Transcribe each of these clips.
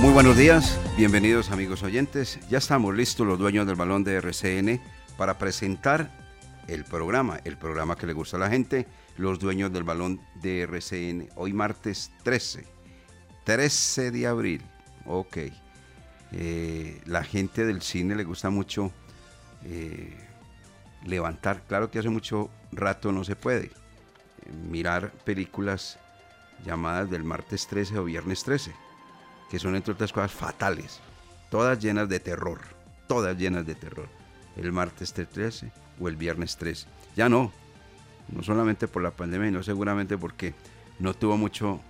Muy buenos días, bienvenidos amigos oyentes. Ya estamos listos los dueños del balón de RCN para presentar el programa, el programa que le gusta a la gente, los dueños del balón de RCN. Hoy martes 13, 13 de abril. Ok. Eh, la gente del cine le gusta mucho eh, levantar. Claro que hace mucho rato no se puede eh, mirar películas llamadas del martes 13 o viernes 13 que son entre otras cosas fatales, todas llenas de terror, todas llenas de terror. El martes 13 o el viernes 13. Ya no, no solamente por la pandemia, sino seguramente porque no tuvo mucho,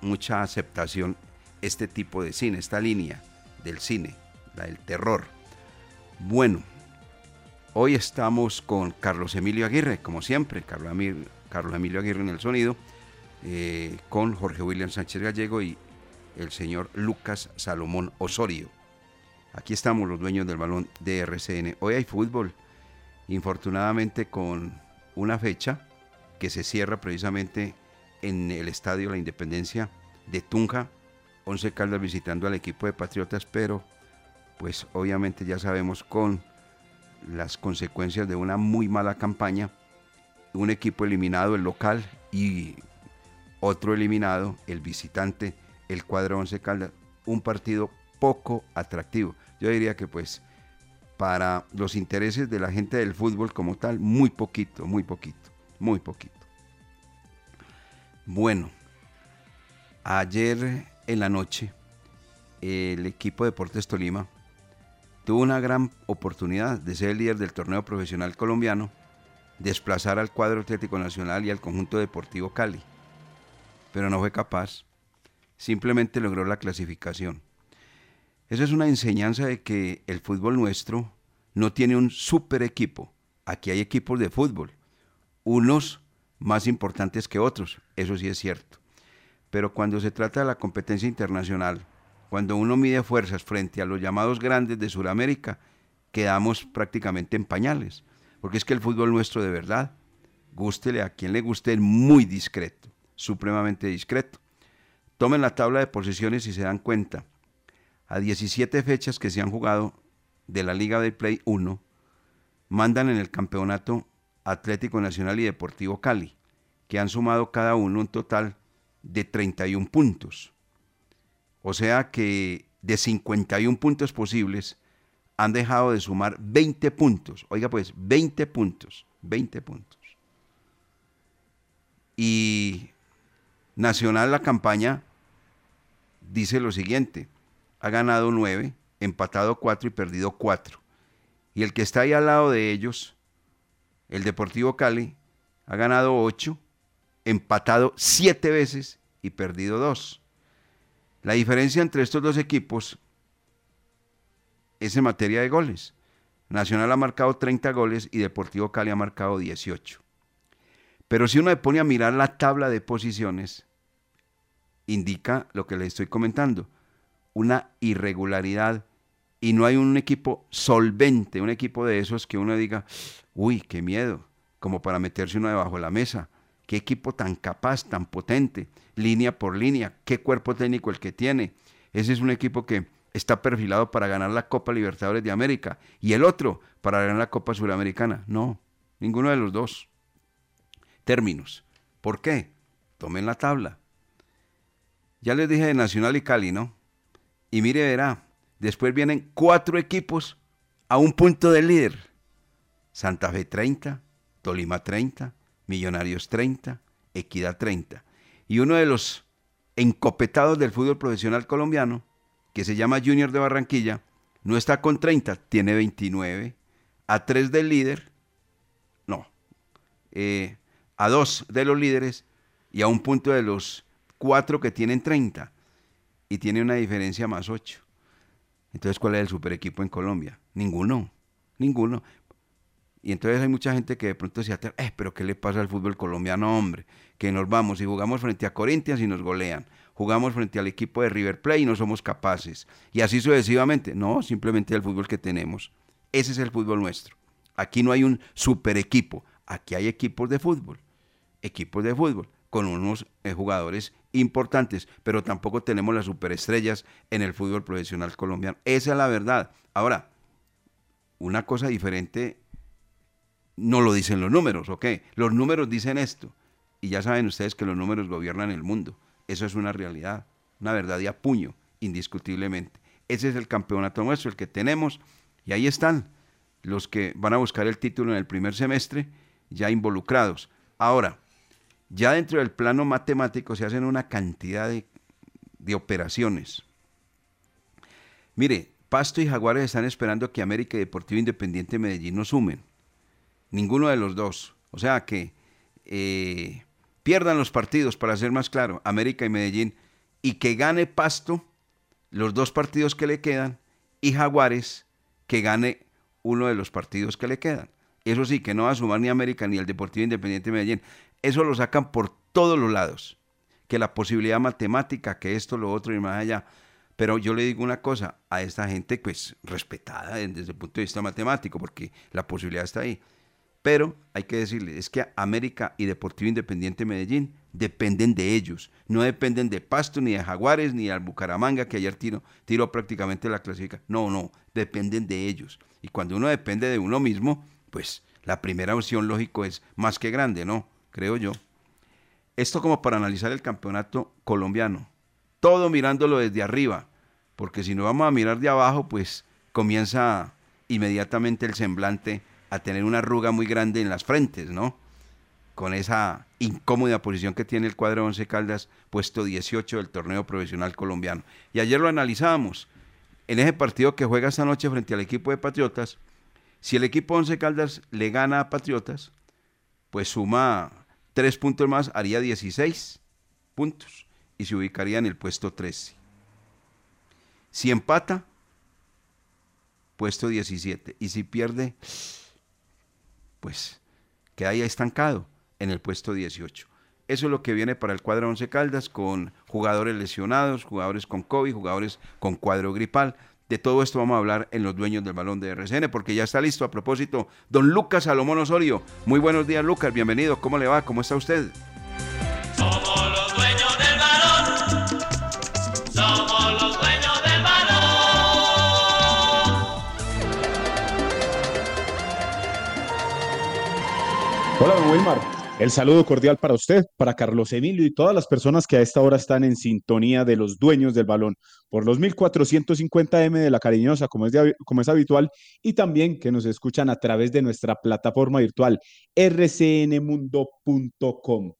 mucha aceptación este tipo de cine, esta línea del cine, la del terror. Bueno, hoy estamos con Carlos Emilio Aguirre, como siempre, Carlos Emilio Aguirre en el sonido, eh, con Jorge William Sánchez Gallego y el señor Lucas Salomón Osorio. Aquí estamos los dueños del balón de RCN. Hoy hay fútbol, infortunadamente con una fecha que se cierra precisamente en el Estadio La Independencia de Tunja. Once Caldas visitando al equipo de Patriotas, pero pues obviamente ya sabemos con las consecuencias de una muy mala campaña, un equipo eliminado, el local, y otro eliminado, el visitante, el cuadro Once Caldas, un partido poco atractivo. Yo diría que pues para los intereses de la gente del fútbol como tal, muy poquito, muy poquito, muy poquito. Bueno, ayer en la noche el equipo de Deportes Tolima tuvo una gran oportunidad de ser el líder del torneo profesional colombiano, desplazar al cuadro Atlético Nacional y al conjunto deportivo Cali, pero no fue capaz simplemente logró la clasificación. Eso es una enseñanza de que el fútbol nuestro no tiene un super equipo. Aquí hay equipos de fútbol, unos más importantes que otros, eso sí es cierto. Pero cuando se trata de la competencia internacional, cuando uno mide fuerzas frente a los llamados grandes de Sudamérica, quedamos prácticamente en pañales. Porque es que el fútbol nuestro de verdad, gústele a quien le guste, es muy discreto, supremamente discreto. Tomen la tabla de posiciones y se dan cuenta. A 17 fechas que se han jugado de la Liga de Play 1, mandan en el campeonato Atlético Nacional y Deportivo Cali, que han sumado cada uno un total de 31 puntos. O sea que de 51 puntos posibles han dejado de sumar 20 puntos. Oiga pues, 20 puntos, 20 puntos. Y Nacional la campaña dice lo siguiente, ha ganado 9, empatado 4 y perdido 4. Y el que está ahí al lado de ellos, el Deportivo Cali, ha ganado 8, empatado 7 veces y perdido 2. La diferencia entre estos dos equipos es en materia de goles. Nacional ha marcado 30 goles y Deportivo Cali ha marcado 18. Pero si uno le pone a mirar la tabla de posiciones, indica lo que le estoy comentando, una irregularidad y no hay un equipo solvente, un equipo de esos que uno diga, uy, qué miedo, como para meterse uno debajo de la mesa. Qué equipo tan capaz, tan potente, línea por línea, qué cuerpo técnico el que tiene. Ese es un equipo que está perfilado para ganar la Copa Libertadores de América y el otro para ganar la Copa Suramericana. No, ninguno de los dos. Términos. ¿Por qué? Tomen la tabla. Ya les dije de Nacional y Cali, ¿no? Y mire, verá, después vienen cuatro equipos a un punto del líder. Santa Fe 30, Tolima 30, Millonarios 30, Equidad 30. Y uno de los encopetados del fútbol profesional colombiano, que se llama Junior de Barranquilla, no está con 30, tiene 29. A 3 del líder, no, eh, a 2 de los líderes y a un punto de los 4 que tienen 30. Y tiene una diferencia más 8. Entonces, ¿cuál es el super equipo en Colombia? Ninguno, ninguno. Y entonces hay mucha gente que de pronto se aterra, eh, pero ¿qué le pasa al fútbol colombiano, hombre? Que nos vamos y jugamos frente a Corinthians y nos golean. Jugamos frente al equipo de River Plate y no somos capaces. Y así sucesivamente. No, simplemente el fútbol que tenemos. Ese es el fútbol nuestro. Aquí no hay un super equipo. Aquí hay equipos de fútbol. Equipos de fútbol con unos eh, jugadores importantes, pero tampoco tenemos las superestrellas en el fútbol profesional colombiano. Esa es la verdad. Ahora, una cosa diferente no lo dicen los números, ¿ok? Los números dicen esto. Y ya saben ustedes que los números gobiernan el mundo. Eso es una realidad, una verdad y a puño, indiscutiblemente. Ese es el campeonato nuestro, el que tenemos. Y ahí están los que van a buscar el título en el primer semestre, ya involucrados. Ahora, ya dentro del plano matemático se hacen una cantidad de, de operaciones. Mire, Pasto y Jaguares están esperando que América y Deportivo Independiente Medellín nos sumen. Ninguno de los dos. O sea que eh, pierdan los partidos, para ser más claro, América y Medellín, y que gane Pasto los dos partidos que le quedan, y Jaguares que gane uno de los partidos que le quedan. Eso sí, que no va a sumar ni América ni el Deportivo Independiente Medellín. Eso lo sacan por todos los lados. Que la posibilidad matemática, que esto, lo otro y más allá. Pero yo le digo una cosa, a esta gente pues respetada desde el punto de vista matemático, porque la posibilidad está ahí. Pero hay que decirle, es que América y Deportivo Independiente Medellín dependen de ellos. No dependen de Pasto, ni de Jaguares, ni de Bucaramanga, que ayer tiró, tiró prácticamente la clasificación. No, no, dependen de ellos. Y cuando uno depende de uno mismo, pues la primera opción lógico es más que grande, ¿no? Creo yo. Esto como para analizar el campeonato colombiano. Todo mirándolo desde arriba, porque si no vamos a mirar de abajo, pues comienza inmediatamente el semblante a tener una arruga muy grande en las frentes, ¿no? Con esa incómoda posición que tiene el cuadro 11 Caldas, puesto 18 del torneo profesional colombiano. Y ayer lo analizábamos. En ese partido que juega esta noche frente al equipo de Patriotas, si el equipo 11 Caldas le gana a Patriotas, pues suma tres puntos más, haría 16 puntos y se ubicaría en el puesto 13. Si empata, puesto 17. Y si pierde, pues queda ahí estancado en el puesto 18. Eso es lo que viene para el cuadro 11 Caldas con jugadores lesionados, jugadores con COVID, jugadores con cuadro gripal. De todo esto vamos a hablar en los dueños del balón de RCN porque ya está listo. A propósito, don Lucas Salomón Osorio. Muy buenos días, Lucas. Bienvenido. ¿Cómo le va? ¿Cómo está usted? El saludo cordial para usted, para Carlos Emilio y todas las personas que a esta hora están en sintonía de los dueños del balón por los 1450M de la Cariñosa, como es, de- como es habitual, y también que nos escuchan a través de nuestra plataforma virtual rcnmundo.com.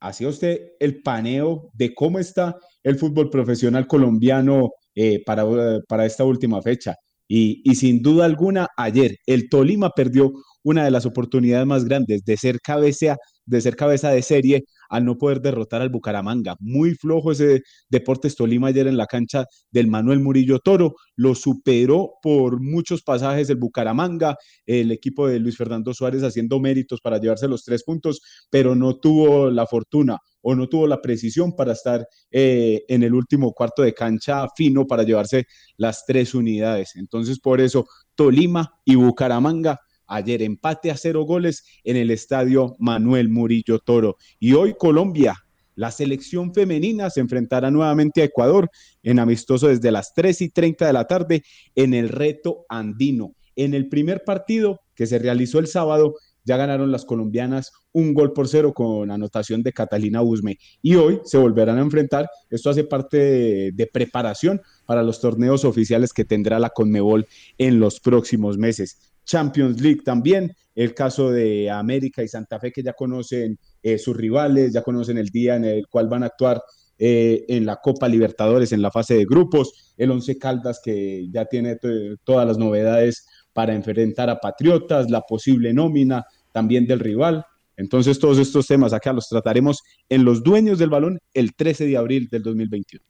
Hacía usted el paneo de cómo está el fútbol profesional colombiano eh, para, eh, para esta última fecha. Y, y sin duda alguna, ayer el Tolima perdió una de las oportunidades más grandes de ser cabeza, de ser cabeza de serie al no poder derrotar al Bucaramanga. Muy flojo ese Deportes Tolima ayer en la cancha del Manuel Murillo Toro. Lo superó por muchos pasajes el Bucaramanga, el equipo de Luis Fernando Suárez haciendo méritos para llevarse los tres puntos, pero no tuvo la fortuna o no tuvo la precisión para estar eh, en el último cuarto de cancha fino para llevarse las tres unidades. Entonces, por eso, Tolima y Bucaramanga Ayer empate a cero goles en el estadio Manuel Murillo Toro. Y hoy Colombia, la selección femenina se enfrentará nuevamente a Ecuador en amistoso desde las 3 y 30 de la tarde en el reto andino. En el primer partido que se realizó el sábado, ya ganaron las colombianas un gol por cero con anotación de Catalina Usme. Y hoy se volverán a enfrentar. Esto hace parte de, de, preparación para los torneos oficiales que tendrá la Conmebol en los próximos meses. Champions League también, el caso de América y Santa Fe que ya conocen eh, sus rivales, ya conocen el día en el cual van a actuar eh, en la Copa Libertadores en la fase de grupos, el Once Caldas que ya tiene todas las novedades para enfrentar a Patriotas, la posible nómina también del rival. Entonces todos estos temas acá los trataremos en los dueños del balón el 13 de abril del 2021.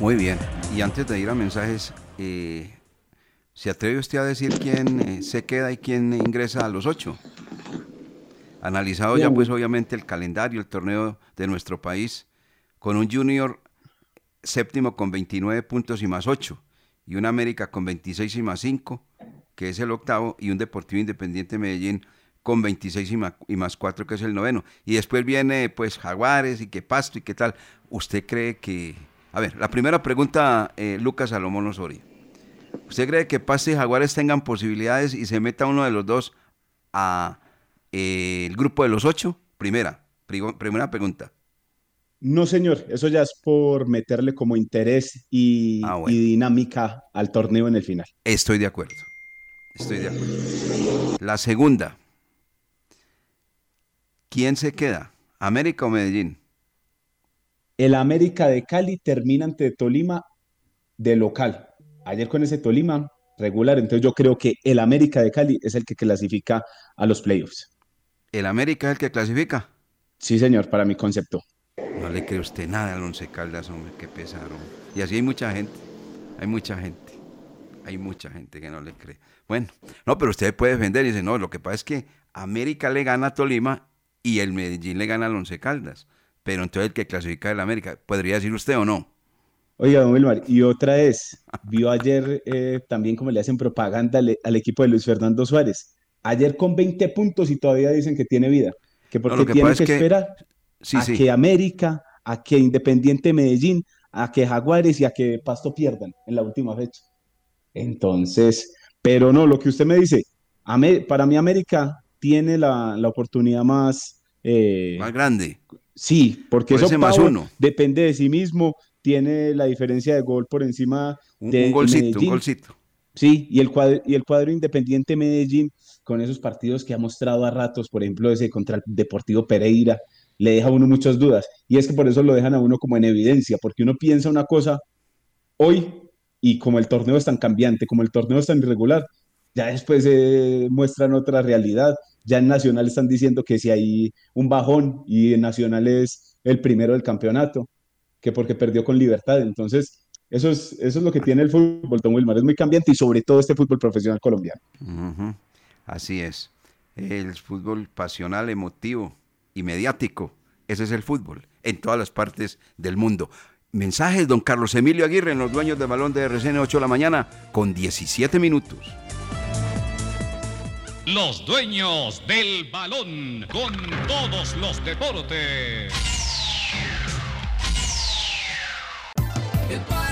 Muy bien, y antes de ir a mensajes, eh, ¿Se atreve usted a decir quién eh, se queda y quién ingresa a los ocho? Analizado ya pues obviamente el calendario, el torneo de nuestro país, con un junior séptimo con 29 puntos y más 8, y un América con 26 y más 5, que es el octavo, y un Deportivo Independiente Medellín con 26 y más, y más 4, que es el noveno. Y después viene pues Jaguares y qué Pasto y qué tal. ¿Usted cree que... A ver, la primera pregunta, eh, Lucas Salomón Osorio. ¿Usted cree que Pasto y Jaguares tengan posibilidades y se meta uno de los dos a eh, el grupo de los ocho? Primera, primera pregunta. No, señor, eso ya es por meterle como interés y, Ah, y dinámica al torneo en el final. Estoy de acuerdo. Estoy de acuerdo. La segunda. ¿Quién se queda? ¿América o Medellín? El América de Cali termina ante Tolima de local. Ayer con ese Tolima regular, entonces yo creo que el América de Cali es el que clasifica a los playoffs. ¿El América es el que clasifica? Sí, señor, para mi concepto. No le cree usted nada al Once Caldas, hombre, qué pesar, hombre. Y así hay mucha gente, hay mucha gente, hay mucha gente que no le cree. Bueno, no, pero usted puede defender y dice, no, lo que pasa es que América le gana a Tolima y el Medellín le gana al Once Caldas. Pero entonces el que clasifica el América, ¿podría decir usted o no? Oiga, don Wilmar, y otra es, vio ayer eh, también como le hacen propaganda al, al equipo de Luis Fernando Suárez. Ayer con 20 puntos y todavía dicen que tiene vida. Que porque lo que tienen pasa que, es que- esperar Sí, a sí. que América, a que Independiente Medellín, a que Jaguares y a que Pasto pierdan en la última fecha. Entonces, pero no, lo que usted me dice, para mí América tiene la, la oportunidad más, eh, Más grande. sí, porque Por eso más uno. depende de sí mismo, tiene la diferencia de gol por encima de un golcito, un golcito. Sí, y el cuadro, y el cuadro Independiente Medellín, con esos partidos que ha mostrado a ratos, por ejemplo, ese contra el Deportivo Pereira, le deja a uno muchas dudas. Y es que por eso lo dejan a uno como en evidencia, porque uno piensa una cosa hoy y como el torneo es tan cambiante, como el torneo es tan irregular, ya después eh, muestran otra realidad. Ya en Nacional están diciendo que si hay un bajón y en Nacional es el primero del campeonato, que porque perdió con Libertad. Entonces, eso es, eso es lo que tiene el fútbol, Don Wilmar, es muy cambiante y sobre todo este fútbol profesional colombiano. Así es. El fútbol pasional, emotivo y mediático. Ese es el fútbol en todas las partes del mundo. Mensajes, don Carlos Emilio Aguirre, en los dueños del balón de RCN 8 de la mañana, con 17 minutos. Los dueños del balón con todos los deportes. El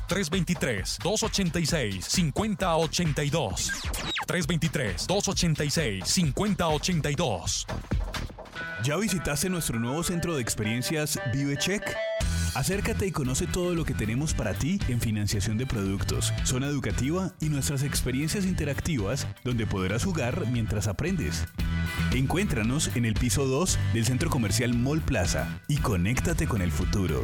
323-286-5082. 323-286-5082. ¿Ya visitaste nuestro nuevo centro de experiencias ViveCheck? Acércate y conoce todo lo que tenemos para ti en financiación de productos, zona educativa y nuestras experiencias interactivas donde podrás jugar mientras aprendes. Encuéntranos en el piso 2 del centro comercial Mall Plaza y conéctate con el futuro.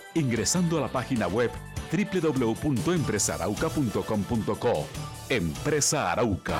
ingresando a la página web www.empresarauca.com.co. Empresa Arauca.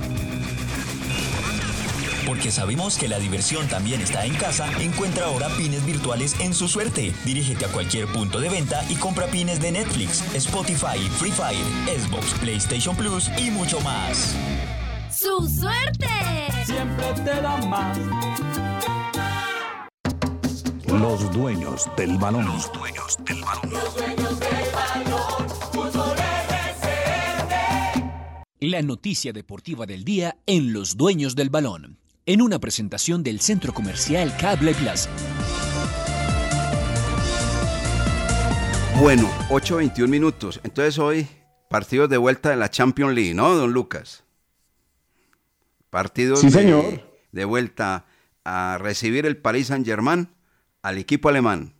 Porque sabemos que la diversión también está en casa, encuentra ahora pines virtuales en su suerte. Dirígete a cualquier punto de venta y compra pines de Netflix, Spotify, Free Fire, Xbox, PlayStation Plus y mucho más. ¡Su suerte! Siempre te da más. Los dueños del balón. Los dueños del balón. La noticia deportiva del día en Los Dueños del Balón, en una presentación del Centro Comercial Cable Plaza. Bueno, 8.21 minutos. Entonces hoy, partidos de vuelta de la Champions League, ¿no, don Lucas? Partidos Sí, de, señor. de vuelta a recibir el Paris Saint-Germain al equipo alemán.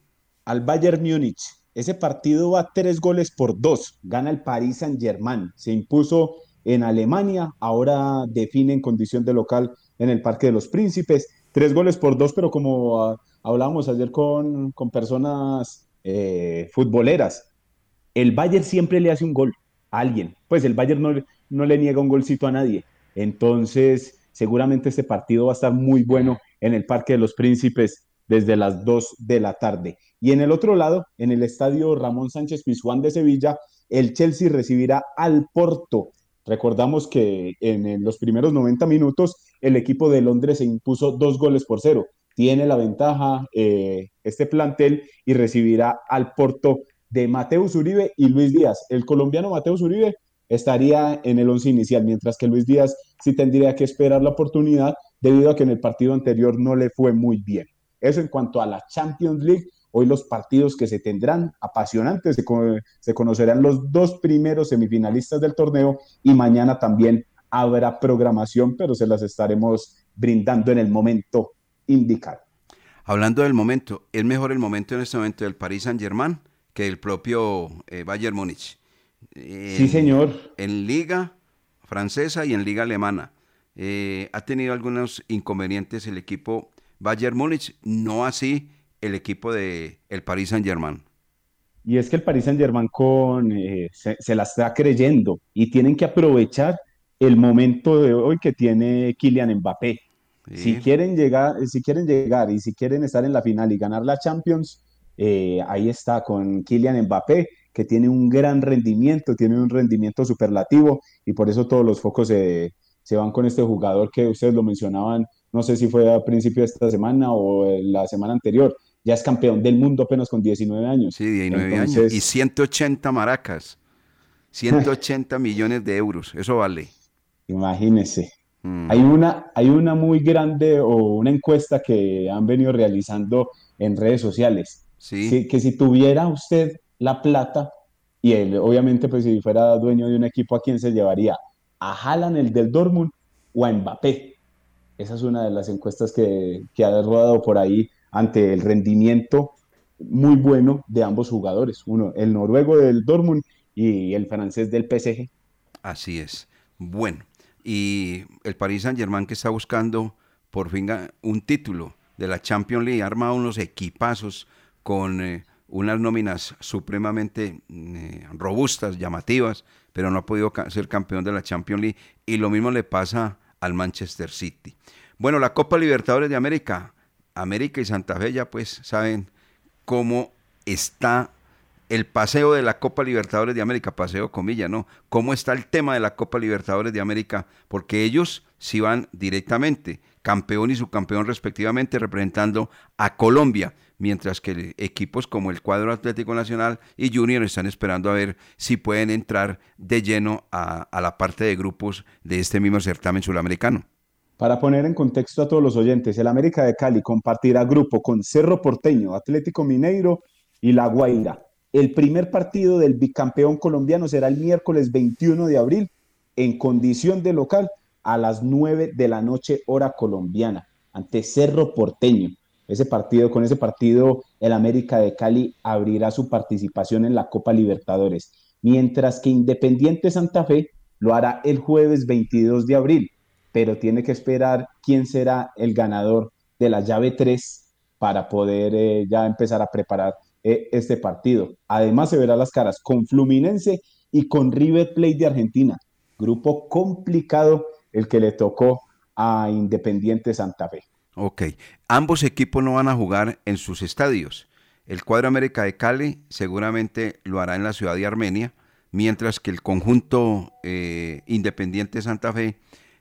Al Bayern Múnich. Ese partido va tres goles por dos. Gana el Paris Saint-Germain. Se impuso en Alemania. Ahora define en condición de local en el Parque de los Príncipes. Tres goles por dos, pero como ah, hablábamos ayer con, con personas eh, futboleras, el Bayern siempre le hace un gol a alguien. Pues el Bayern no, no le niega un golcito a nadie. Entonces, seguramente este partido va a estar muy bueno en el Parque de los Príncipes desde las 2 de la tarde. Y en el otro lado, en el estadio Ramón Sánchez Pizjuán de Sevilla, el Chelsea recibirá al Porto. Recordamos que en, los primeros 90 minutos el equipo de Londres se impuso dos goles por cero. Tiene la ventaja eh, este plantel y recibirá al Porto de Mateus Uribe y Luis Díaz. El colombiano Mateus Uribe estaría en el once inicial, mientras que Luis Díaz sí tendría que esperar la oportunidad debido a que en el partido anterior no le fue muy bien. Eso en cuanto a la Champions League. Hoy los partidos que se tendrán apasionantes, se, co- se conocerán los dos primeros semifinalistas del torneo y mañana también habrá programación, pero se las estaremos brindando en el momento indicado. Hablando del momento, es mejor el momento en este momento del Paris Saint-Germain que el propio eh, Bayern Múnich. En- Sí, señor. En liga francesa y en liga alemana. Eh, ha tenido algunos inconvenientes el equipo Bayern Múnich, no así el equipo de el Paris Saint-Germain. Y es que el Paris Saint-Germain con, eh, se, se la está creyendo y tienen que aprovechar el momento de hoy que tiene Kylian Mbappé. Si quieren llegar, si quieren llegar y si quieren estar en la final y ganar la Champions, eh, ahí está con Kylian Mbappé, que tiene un gran rendimiento, tiene un rendimiento superlativo y por eso todos los focos se, se van con este jugador que ustedes lo mencionaban, no sé si fue a principio de esta semana o la semana anterior, ya es campeón del mundo apenas con 19 años. Sí, 19 Entonces, años. Y 180 maracas. 180 millones de euros. Eso vale. Imagínese. Mm. Hay una, hay una muy grande o una encuesta que han venido realizando en redes sociales. Sí. que si tuviera usted la plata y él, obviamente, pues si fuera dueño de un equipo, ¿a quién se llevaría? ¿A Haaland, el del Dortmund, o a Mbappé? Esa es una de las encuestas que, que ha rodado por ahí ante el rendimiento muy bueno de ambos jugadores. Uno, el noruego del Dortmund y el francés del PSG. Así es. Bueno, y el Paris Saint Germain que está buscando por fin un título de la Champions League, ha armado unos equipazos con eh, unas nóminas supremamente mm, robustas, llamativas, pero no ha podido ser campeón de la Champions League. Y lo mismo le pasa al Manchester City. Bueno, la Copa Libertadores de América, América y Santa Fe ya pues saben cómo está el paseo de la Copa Libertadores de América, paseo comilla, ¿no? ¿Cómo está el tema de la Copa Libertadores de América? Porque ellos sí van directamente, campeón y subcampeón respectivamente, representando a Colombia, mientras que equipos como el Cuadro Atlético Nacional y Junior están esperando a ver si pueden entrar de lleno a, la parte de grupos de este mismo certamen sudamericano. Para poner en contexto a todos los oyentes, el América de Cali compartirá grupo con Cerro Porteño, Atlético Mineiro y La Guaira. El primer partido del bicampeón colombiano será el miércoles 21 de abril en condición de local a las 9 de la noche hora colombiana ante Cerro Porteño. Ese partido, con ese partido, el América de Cali abrirá su participación en la Copa Libertadores, mientras que Independiente Santa Fe lo hará el jueves 22 de abril pero tiene que esperar quién será el ganador de la llave 3 para poder eh, ya empezar a preparar eh, este partido. Además se verá las caras con Fluminense y con River Plate de Argentina. Grupo complicado el que le tocó a Independiente Santa Fe. Ok, ambos equipos no van a jugar en sus estadios. El cuadro América de Cali seguramente lo hará en la ciudad de Armenia, mientras que el conjunto eh, Independiente Santa Fe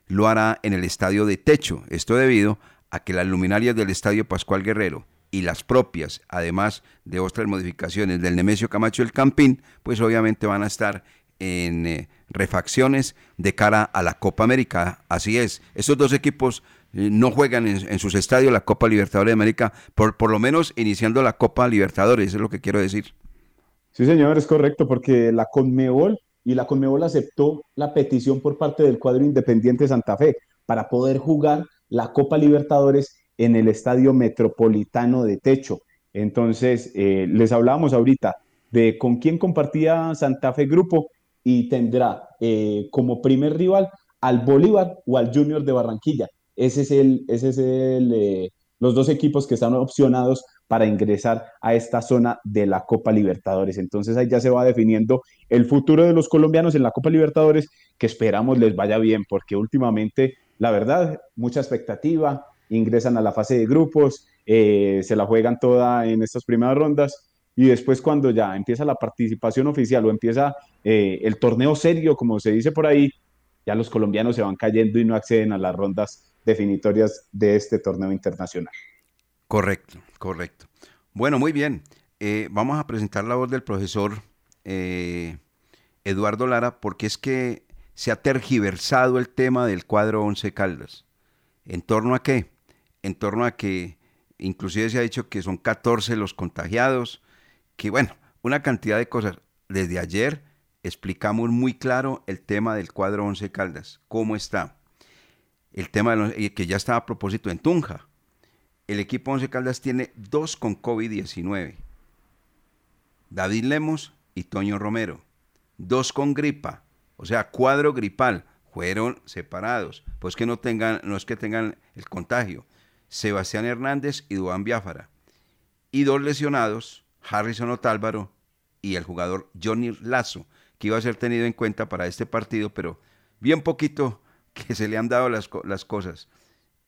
lo hará en el estadio de techo. Esto debido a que las luminarias del estadio Pascual Guerrero y las propias, además de otras modificaciones del Nemesio Camacho del Campín, pues obviamente van a estar en eh, refacciones de cara a la Copa América. Así es, estos dos equipos eh, no juegan en, sus estadios la Copa Libertadores de América, por, por lo menos iniciando la Copa Libertadores, es lo que quiero decir. Sí, señor, es correcto, porque la Conmebol y la Conmebol aceptó la petición por parte del cuadro Independiente Santa Fe para poder jugar la Copa Libertadores en el Estadio Metropolitano de Techo. Entonces, eh, les hablábamos ahorita de con quién compartía Santa Fe grupo y tendrá eh, como primer rival al Bolívar o al Junior de Barranquilla. Ese es el, es el, eh, los dos equipos que están opcionados para ingresar a esta zona de la Copa Libertadores. Entonces ahí ya se va definiendo el futuro de los colombianos en la Copa Libertadores, que esperamos les vaya bien, porque últimamente, la verdad, mucha expectativa, ingresan a la fase de grupos, eh, se la juegan toda en estas primeras rondas, y después cuando ya empieza la participación oficial o empieza eh, el torneo serio, como se dice por ahí, ya los colombianos se van cayendo y no acceden a las rondas definitorias de este torneo internacional. Correcto, correcto. Bueno, muy bien. Eh, vamos a presentar la voz del profesor eh, Eduardo Lara, porque es que se ha tergiversado el tema del cuadro Once Caldas. ¿En torno a qué? En torno a que inclusive se ha dicho que son 14 los contagiados, que bueno, una cantidad de cosas. Desde ayer explicamos muy claro el tema del cuadro Once Caldas, cómo está. El tema de los, que ya estaba a propósito en Tunja. El equipo Once Caldas tiene dos con COVID-19. David Lemos y Toño Romero. Dos con gripa, o sea, cuadro gripal. Fueron separados. Pues que no tengan, no es que tengan el contagio. Sebastián Hernández y Duan Biafara. Y dos lesionados, Harrison Otálvaro y el jugador Johnny Lazo, que iba a ser tenido en cuenta para este partido, pero bien poquito que se le han dado las, las cosas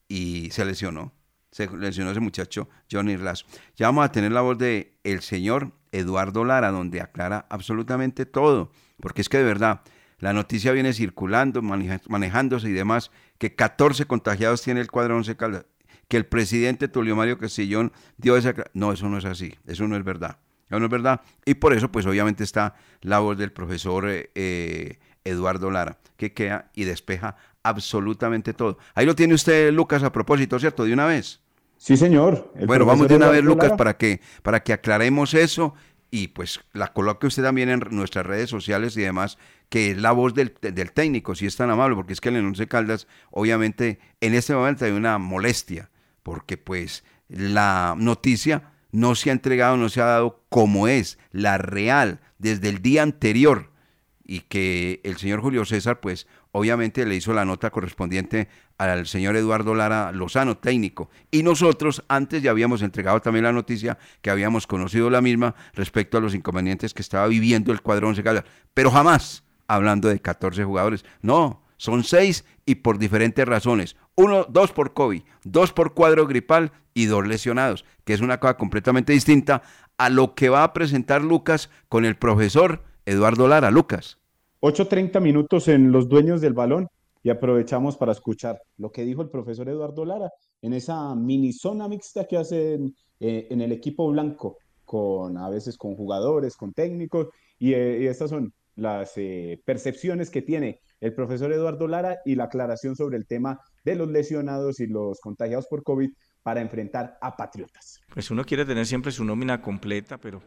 y se lesionó. Se lesionó ese muchacho Johnny Lazo. Ya vamos a tener la voz de el señor Eduardo Lara, donde aclara absolutamente todo, porque es que de verdad la noticia viene circulando, maneja- manejándose y demás, que 14 contagiados tiene el cuadro Once Caldas, que el presidente Tulio Mario Castillón dio esa... No, eso no es así, eso no es verdad. Eso no es verdad. Y por eso, pues obviamente está la voz del profesor eh, eh, Eduardo Lara, que queda y despeja absolutamente todo. Ahí lo tiene usted, Lucas, a propósito, ¿cierto? De una vez. Sí, señor. Bueno, vamos de una vez, Lucas, Lara. para que, para que aclaremos eso y pues la coloque usted también en nuestras redes sociales y demás, que es la voz del, del técnico, si es tan amable, porque es que en el Once Caldas, obviamente, en este momento hay una molestia, porque pues la noticia no se ha entregado, no se ha dado como es, la real, desde el día anterior, y que el señor Julio César, pues obviamente le hizo la nota correspondiente al señor Eduardo Lara Lozano, técnico. Y nosotros antes ya habíamos entregado también la noticia que habíamos conocido la misma respecto a los inconvenientes que estaba viviendo el cuadro Once Caldas, pero jamás hablando de 14 jugadores. No, son seis y por diferentes razones. Uno, dos por COVID, dos por cuadro gripal y dos lesionados, que es una cosa completamente distinta a lo que va a presentar Lucas con el profesor Eduardo Lara. Lucas. 8.30 minutos en los dueños del balón y aprovechamos para escuchar lo que dijo el profesor Eduardo Lara en esa mini zona mixta que hacen eh, en el equipo blanco, con a veces con jugadores, con técnicos, y, eh, estas son las eh, percepciones que tiene el profesor Eduardo Lara y la aclaración sobre el tema de los lesionados y los contagiados por COVID para enfrentar a Patriotas. Pues uno quiere tener siempre su nómina completa, pero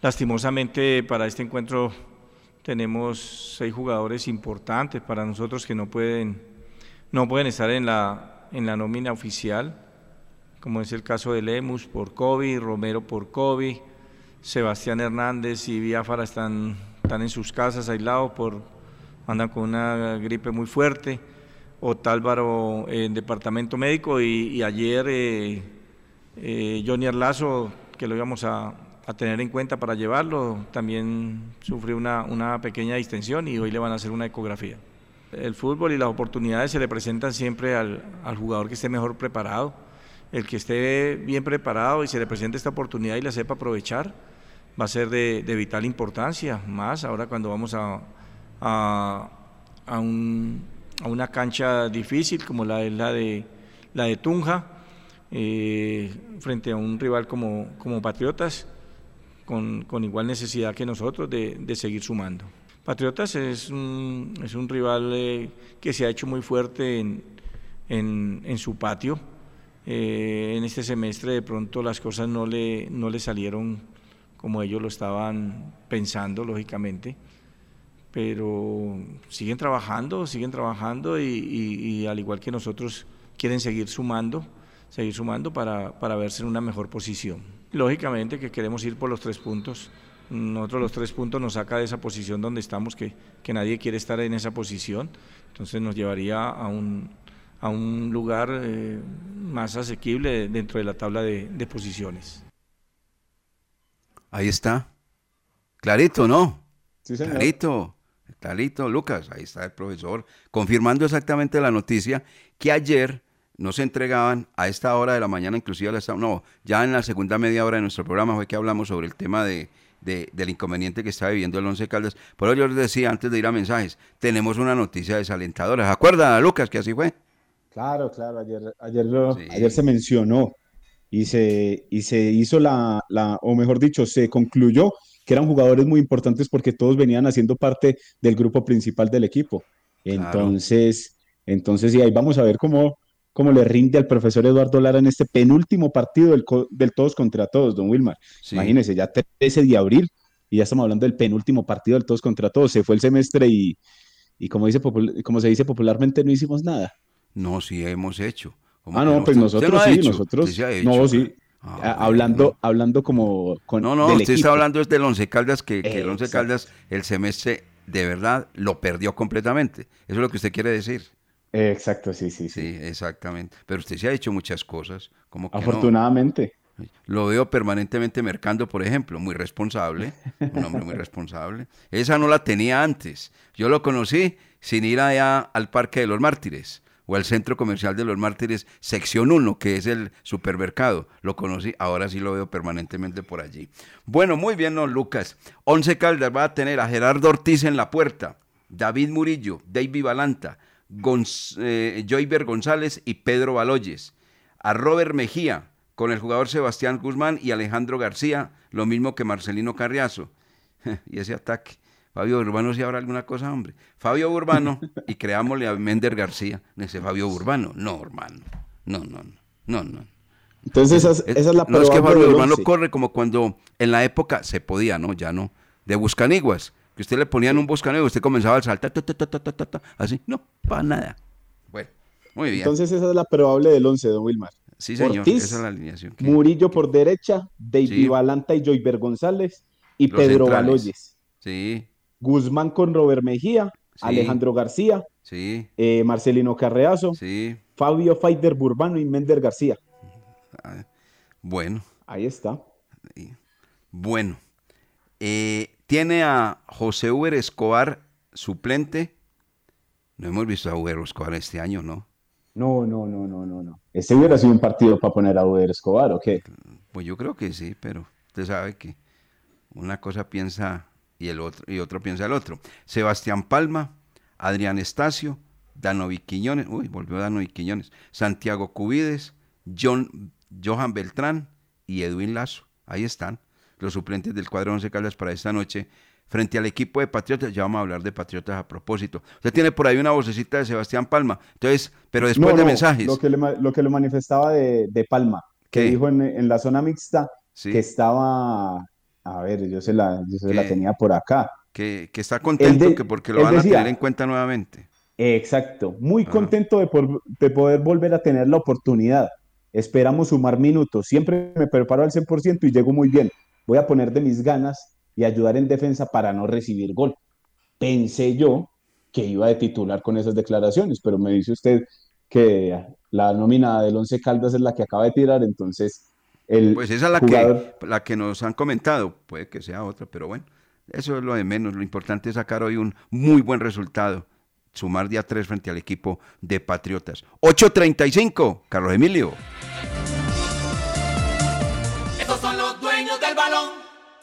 lastimosamente para este encuentro tenemos seis jugadores importantes para nosotros que no pueden, no pueden estar en la, en la nómina oficial, como es el caso de Lemus por COVID, Romero por COVID, Sebastián Hernández y Biafara están, están en sus casas aislados por andan con una gripe muy fuerte. Otálvaro en departamento médico y, ayer eh, eh, Johnny Arlazo, que lo íbamos a, a tener en cuenta para llevarlo, también sufrió una, una pequeña distensión y hoy le van a hacer una ecografía. El fútbol y las oportunidades se le presentan siempre al, al jugador que esté mejor preparado. El que esté bien preparado y se le presente esta oportunidad y la sepa aprovechar, va a ser de, de vital importancia, más ahora cuando vamos a, a, a un, a una cancha difícil como la, la, de, la de Tunja, eh, frente a un rival como, como Patriotas, con, igual necesidad que nosotros de, seguir sumando. Patriotas es un, rival eh, que se ha hecho muy fuerte en, su patio. Eh, en este semestre de pronto las cosas no le, salieron como ellos lo estaban pensando, lógicamente, pero siguen trabajando, siguen trabajando y, al igual que nosotros quieren seguir sumando, seguir sumando para verse en una mejor posición. Lógicamente que queremos ir por los tres puntos. Nosotros los tres puntos nos saca de esa posición donde estamos, que, que nadie quiere estar en esa posición. Entonces nos llevaría a un, a un lugar eh, más asequible dentro de la tabla de, de posiciones. Ahí está. Clarito, ¿no? Sí, señor. Clarito, clarito, Lucas. Ahí está el profesor confirmando exactamente la noticia que ayer no se entregaban a esta hora de la mañana, inclusive a la, no, ya en la segunda media hora de nuestro programa fue que hablamos sobre el tema de, de- del inconveniente que está viviendo el Once Caldas. Por eso yo les decía antes de ir a mensajes, tenemos una noticia desalentadora. ¿Se acuerda, Lucas, que así fue? Claro, claro, ayer, ayer, lo- ayer se mencionó y se, y se hizo la, la, o mejor dicho, se concluyó que eran jugadores muy importantes porque todos venían haciendo parte del grupo principal del equipo. Entonces, entonces, y ahí vamos a ver cómo, cómo le rinde al profesor Eduardo Lara en este penúltimo partido del, del todos contra todos, don Wilmar. Sí. Imagínese, ya 13 de abril y ya estamos hablando del penúltimo partido del todos contra todos. Se fue el semestre y, y como dice como se dice popularmente, no hicimos nada. No, sí hemos hecho. ¿Cómo Ah, no, pues nosotros sí, hecho, nosotros. No, sí. Ah, A- hablando, hablando como con No, no, del usted está hablando es del Once Caldas, que, que el Once. Caldas el semestre de verdad lo perdió completamente. Eso es lo que usted quiere decir. Exacto, sí, sí, sí. exactamente. Pero usted sí ha hecho muchas cosas. Como que no. Afortunadamente. Lo veo permanentemente mercando, por ejemplo, muy responsable, un hombre muy responsable. Esa no la tenía antes. Yo lo conocí sin ir allá al Parque de los Mártires. o al Centro Comercial de los Mártires, sección 1, que es el supermercado. Lo conocí, ahora sí lo veo permanentemente por allí. Bueno, muy bien, don Lucas. Once Caldas va a tener a Gerardo Ortiz en la puerta, David Murillo, David Balanta, Gonz- eh, Joyber González y Pedro Baloyes. A Robert Mejía, con el jugador Sebastián Guzmán y Alejandro García, lo mismo que Marcelino Carriazo. y ese ataque. Fabio Urbano, si habrá alguna cosa, hombre. Fabio Urbano y creámosle a Mender García. Ese Fabio Urbano. No, hermano. No, no, no. No, no. Entonces, esa, es- esa es la No es que Fabio Urbano corre como cuando en la época se podía, ¿no? Ya no. De Buscaniguas. Que usted le ponían un Buscaniguas, usted comenzaba a saltar, ta, ta, ta, ta, ta, ta, ta, así. No, para nada. Bueno, muy bien. Entonces, esa es la probable del 11, don Wilmar. sí, señor. Ortiz, esa es la alineación. que- Murillo por derecha, David Sí. Balanta y Joyver González y Los Pedro centrales. Baloyes. Sí, Guzmán con Robert Mejía, Sí. Alejandro García, sí, eh, Marcelino Carreazo, sí. Fabio Faider Burbano y Mender García. Ah, Bueno, Ahí está. bueno. Eh, tiene a José Uber Escobar suplente. No hemos visto a Uber Escobar este año, ¿no? No, no, no, no, no, no. Ese hubiera sido un partido para poner a Uber Escobar, ¿o qué? Pues yo creo que sí, pero usted sabe que una cosa piensa y el otro y otro piensa el otro. Sebastián Palma, Adrián Estacio, Danovi Quiñones, uy, volvió Danovi Quiñones, Santiago Cubides, John, Johan Beltrán y Edwin Lazo. Ahí están los suplentes del cuadro 11 Caldas para esta noche frente al equipo de Patriotas. Ya vamos a hablar de Patriotas a propósito. Usted tiene por ahí una vocecita de Sebastián Palma. Entonces, pero después No, de no, mensajes. Lo que le, lo que le manifestaba de, de Palma, que dijo en, en la zona mixta Sí. que estaba, a ver, yo se la, yo se la tenía por acá. que, que está contento de- que porque lo van a tener en cuenta nuevamente. Exacto, muy Ajá. contento de, por- de poder volver a tener la oportunidad. Esperamos sumar minutos. Siempre me preparo al 100% y llego muy bien. Voy a poner de mis ganas y ayudar en defensa para no recibir gol. Pensé yo que iba de titular con esas declaraciones, pero me dice usted que la nómina del Once Caldas es la que acaba de tirar, entonces el Pues esa es la jugador... que, la que nos han comentado, puede que sea otra, pero bueno, eso es lo de menos. Lo importante es sacar hoy un muy buen resultado. Sumar día 3 frente al equipo de Patriotas. 8.35, Carlos Emilio.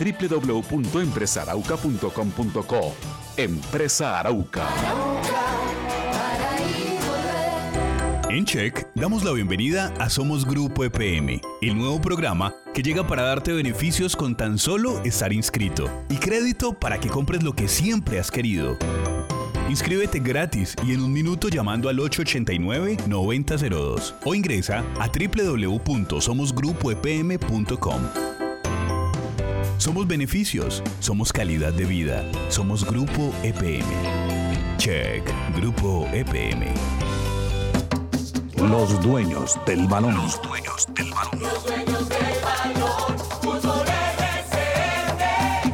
www.empresarauca.com.co. Empresa Arauca. En Check damos la bienvenida a Somos Grupo EPM, el nuevo programa que llega para darte beneficios con tan solo estar inscrito y crédito para que compres lo que siempre has querido. Inscríbete gratis y en un minuto llamando al 889-9002 o ingresa a www.somosgrupoepm.com. Somos beneficios, somos calidad de vida, somos Grupo EPM. Check, Grupo EPM. Los dueños del balón. Los dueños del balón. Los dueños del balón. Fútbol RCN.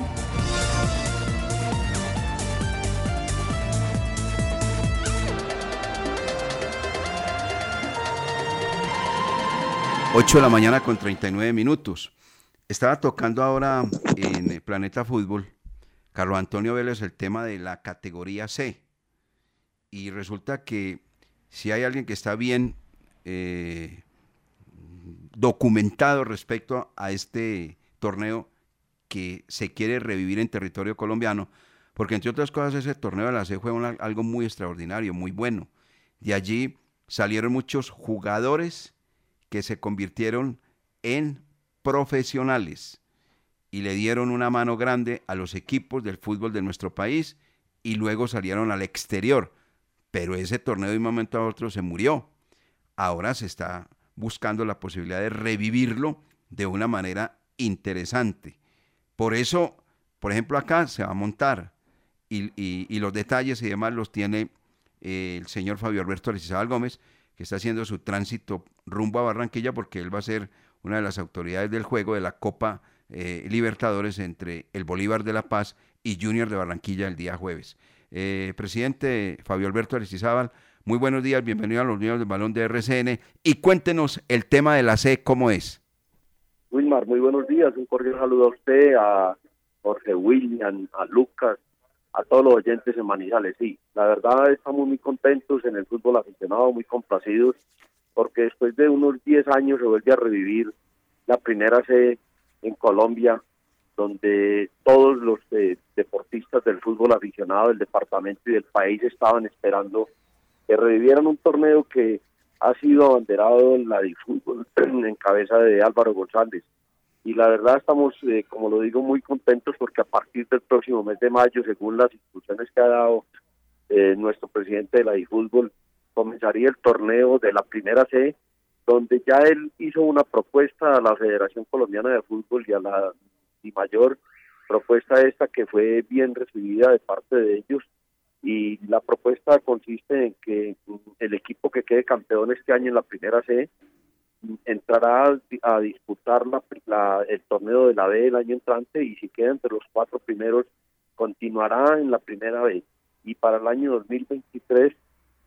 8 de la mañana con 39 minutos. Estaba tocando ahora en el Planeta Fútbol, Carlos Antonio Vélez, el tema de la categoría C. Y resulta que si hay alguien que está bien eh, documentado respecto a este torneo que se quiere revivir en territorio colombiano, porque entre otras cosas ese torneo de la C fue algo muy extraordinario, muy bueno. De allí salieron muchos jugadores que se convirtieron en profesionales y le dieron una mano grande a los equipos del fútbol de nuestro país y luego salieron al exterior. Pero ese torneo de un momento a otro se murió. Ahora se está buscando la posibilidad de revivirlo de una manera interesante. Por eso, por ejemplo, acá se va a montar y, los detalles y demás los tiene eh, el señor Fabio Alberto Aristizábal Gómez, que está haciendo su tránsito rumbo a Barranquilla porque él va a ser una de las autoridades del juego de la Copa eh, Libertadores entre el Bolívar de La Paz y Junior de Barranquilla el día jueves. Eh, presidente Fabio Alberto Aristizábal, muy buenos días, bienvenido a los niños del balón de RCN y cuéntenos el tema de la C, ¿cómo es? Wilmar, muy buenos días. Un cordial saludo a usted, a Jorge William, a Lucas, a todos los oyentes en Manizales. Sí, la verdad estamos muy contentos en el fútbol aficionado, muy complacidos, porque después de unos 10 años se vuelve a revivir la primera C en Colombia, donde todos los eh, deportistas del fútbol aficionado del departamento y del país estaban esperando que revivieran un torneo que ha sido abanderado en la de fútbol en cabeza de Álvaro González. Y la verdad estamos, eh, como lo digo, muy contentos porque a partir del próximo mes de mayo, según las instrucciones que ha dado eh, nuestro presidente de la fútbol, comenzaría el torneo de la primera C, donde ya él hizo una propuesta a la Federación Colombiana de Fútbol y a la y mayor propuesta esta que fue bien recibida de parte de ellos. Y la propuesta consiste en que el equipo que quede campeón este año en la primera C entrará a, disputar la, la- el torneo de la B el año entrante y si queda entre los cuatro primeros continuará en la primera B. Y para el año 2023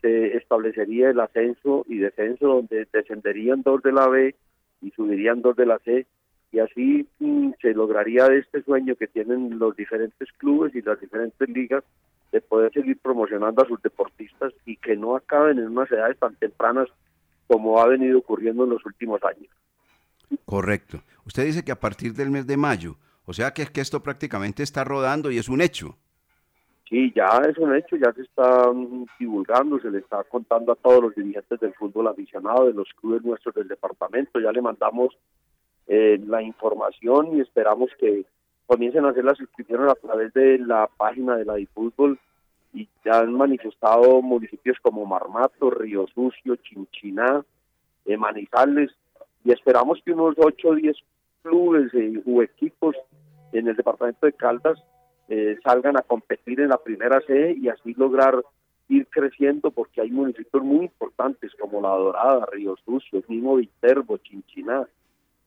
se establecería el ascenso y descenso donde descenderían dos de la B y subirían dos de la C y así mm, se lograría este sueño que tienen los diferentes clubes y las diferentes ligas de poder seguir promocionando a sus deportistas y que no acaben en unas edades tan tempranas como ha venido ocurriendo en los últimos años. Correcto. Usted dice que a partir del mes de mayo, o sea que es que esto prácticamente está rodando y es un hecho. Sí, ya es un hecho, ya se está mm, divulgando, se le está contando a todos los dirigentes del fútbol aficionado, de los clubes nuestros del departamento, ya le mandamos eh, la información y esperamos que comiencen a hacer las inscripciones a través de la página de la fútbol. Y ya han manifestado municipios como Marmato, Río Sucio, Chinchiná, eh, Manizales. Y esperamos que unos 8 o 10 clubes eh, u equipos en el departamento de Caldas eh, salgan a competir en la primera C y así lograr ir creciendo porque hay municipios muy importantes como La Dorada, Río Sucio, mismo Viterbo, Chinchiná.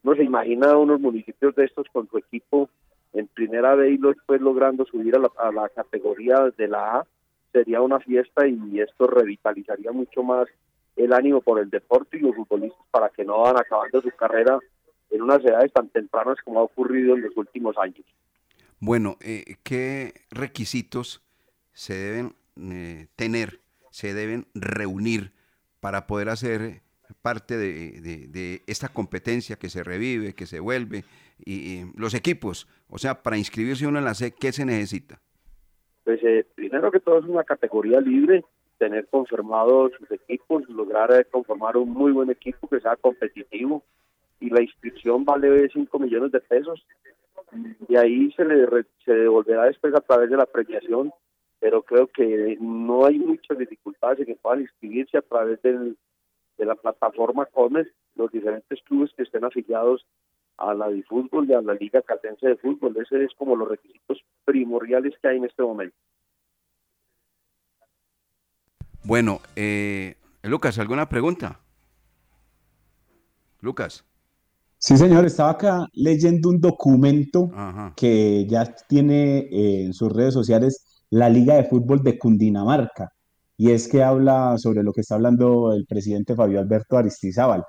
No se imagina unos municipios de estos con su equipo en primera B y después logrando subir a la, a la categoría de la A, sería una fiesta y esto revitalizaría mucho más el ánimo por el deporte y los futbolistas para que no van acabando su carrera en unas edades tan tempranas como ha ocurrido en los últimos años. Bueno, eh, ¿qué requisitos se deben eh, tener se deben reunir para poder hacer parte de, esta competencia que se revive, que se vuelve, y, los equipos, o sea, para inscribirse uno en la C, ¿qué se necesita? Pues eh, primero que todo es una categoría libre, tener confirmados sus equipos, lograr eh, conformar un muy buen equipo que sea competitivo y la inscripción vale 5 millones de pesos. Y ahí se le re- se devolverá después a través de la premiación, pero creo que no hay muchas dificultades en que puedan inscribirse a través de la plataforma Comes, los diferentes clubes que estén afiliados a la de fútbol y a la Liga Caldense de Fútbol. Ese es como los requisitos primordiales que hay en este momento. Bueno, eh, Lucas, ¿alguna pregunta? Lucas. Sí, señor, estaba acá leyendo un documento que ya tiene eh, en sus redes sociales la Liga de Fútbol de Cundinamarca. Y es que habla sobre lo que está hablando el presidente Fabio Alberto Aristizábal,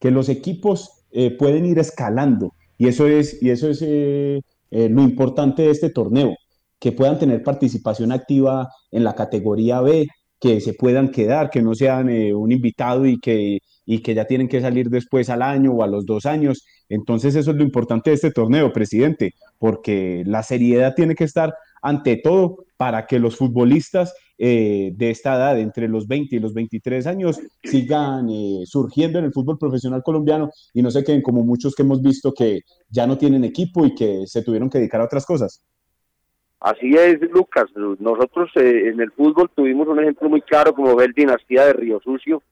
que los equipos eh, pueden ir escalando. Y eso es, y eso es eh, eh, lo importante de este torneo, que puedan tener participación activa en la categoría B, que se puedan quedar, que no sean un invitado y que, y que ya tienen que salir después al año o a los dos años. Entonces eso es lo importante de este torneo, presidente, porque la seriedad tiene que estar ante todo para que los futbolistas eh, de esta edad, entre los 20 y los 23 años, sigan eh, surgiendo en el fútbol profesional colombiano y no se queden como muchos que hemos visto que ya no tienen equipo y que se tuvieron que dedicar a otras cosas. Así es, Lucas. Nosotros eh, en el fútbol tuvimos un ejemplo muy claro como el Dinastía de Río Sucio.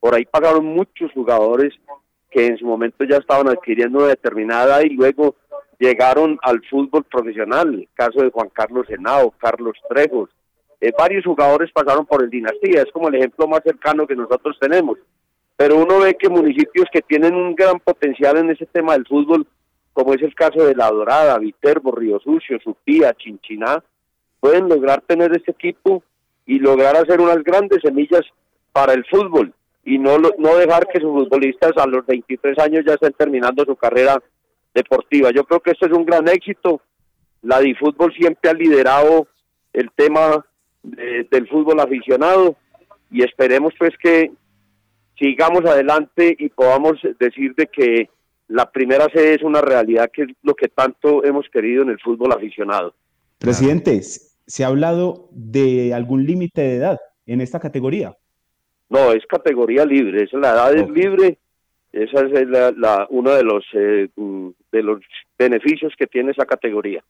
Por ahí pagaron muchos jugadores que en su momento ya estaban adquiriendo una determinada y luego llegaron al fútbol profesional. El caso de Juan Carlos Henao, Carlos Trejos. Eh, varios jugadores pasaron por el Dinastía. Es como el ejemplo más cercano que nosotros tenemos. Pero uno ve que municipios que tienen un gran potencial en ese tema del fútbol como es el caso de La Dorada, Viterbo, Río Sucio, Supía, Chinchiná, pueden lograr tener este equipo y lograr hacer unas grandes semillas para el fútbol y no no dejar que sus futbolistas a los 23 años ya estén terminando su carrera deportiva. Yo creo que esto es un gran éxito. La DiFútbol siempre ha liderado el tema de- del fútbol aficionado y esperemos pues que sigamos adelante y podamos decir de que la primera sede es una realidad que es lo que tanto hemos querido en el fútbol aficionado. Presidente, ¿se ha hablado de algún límite de edad en esta categoría? No, es categoría libre, es la edad es libre, esa es la, la- uno de los eh, mm, de los beneficios que tiene esa categoría.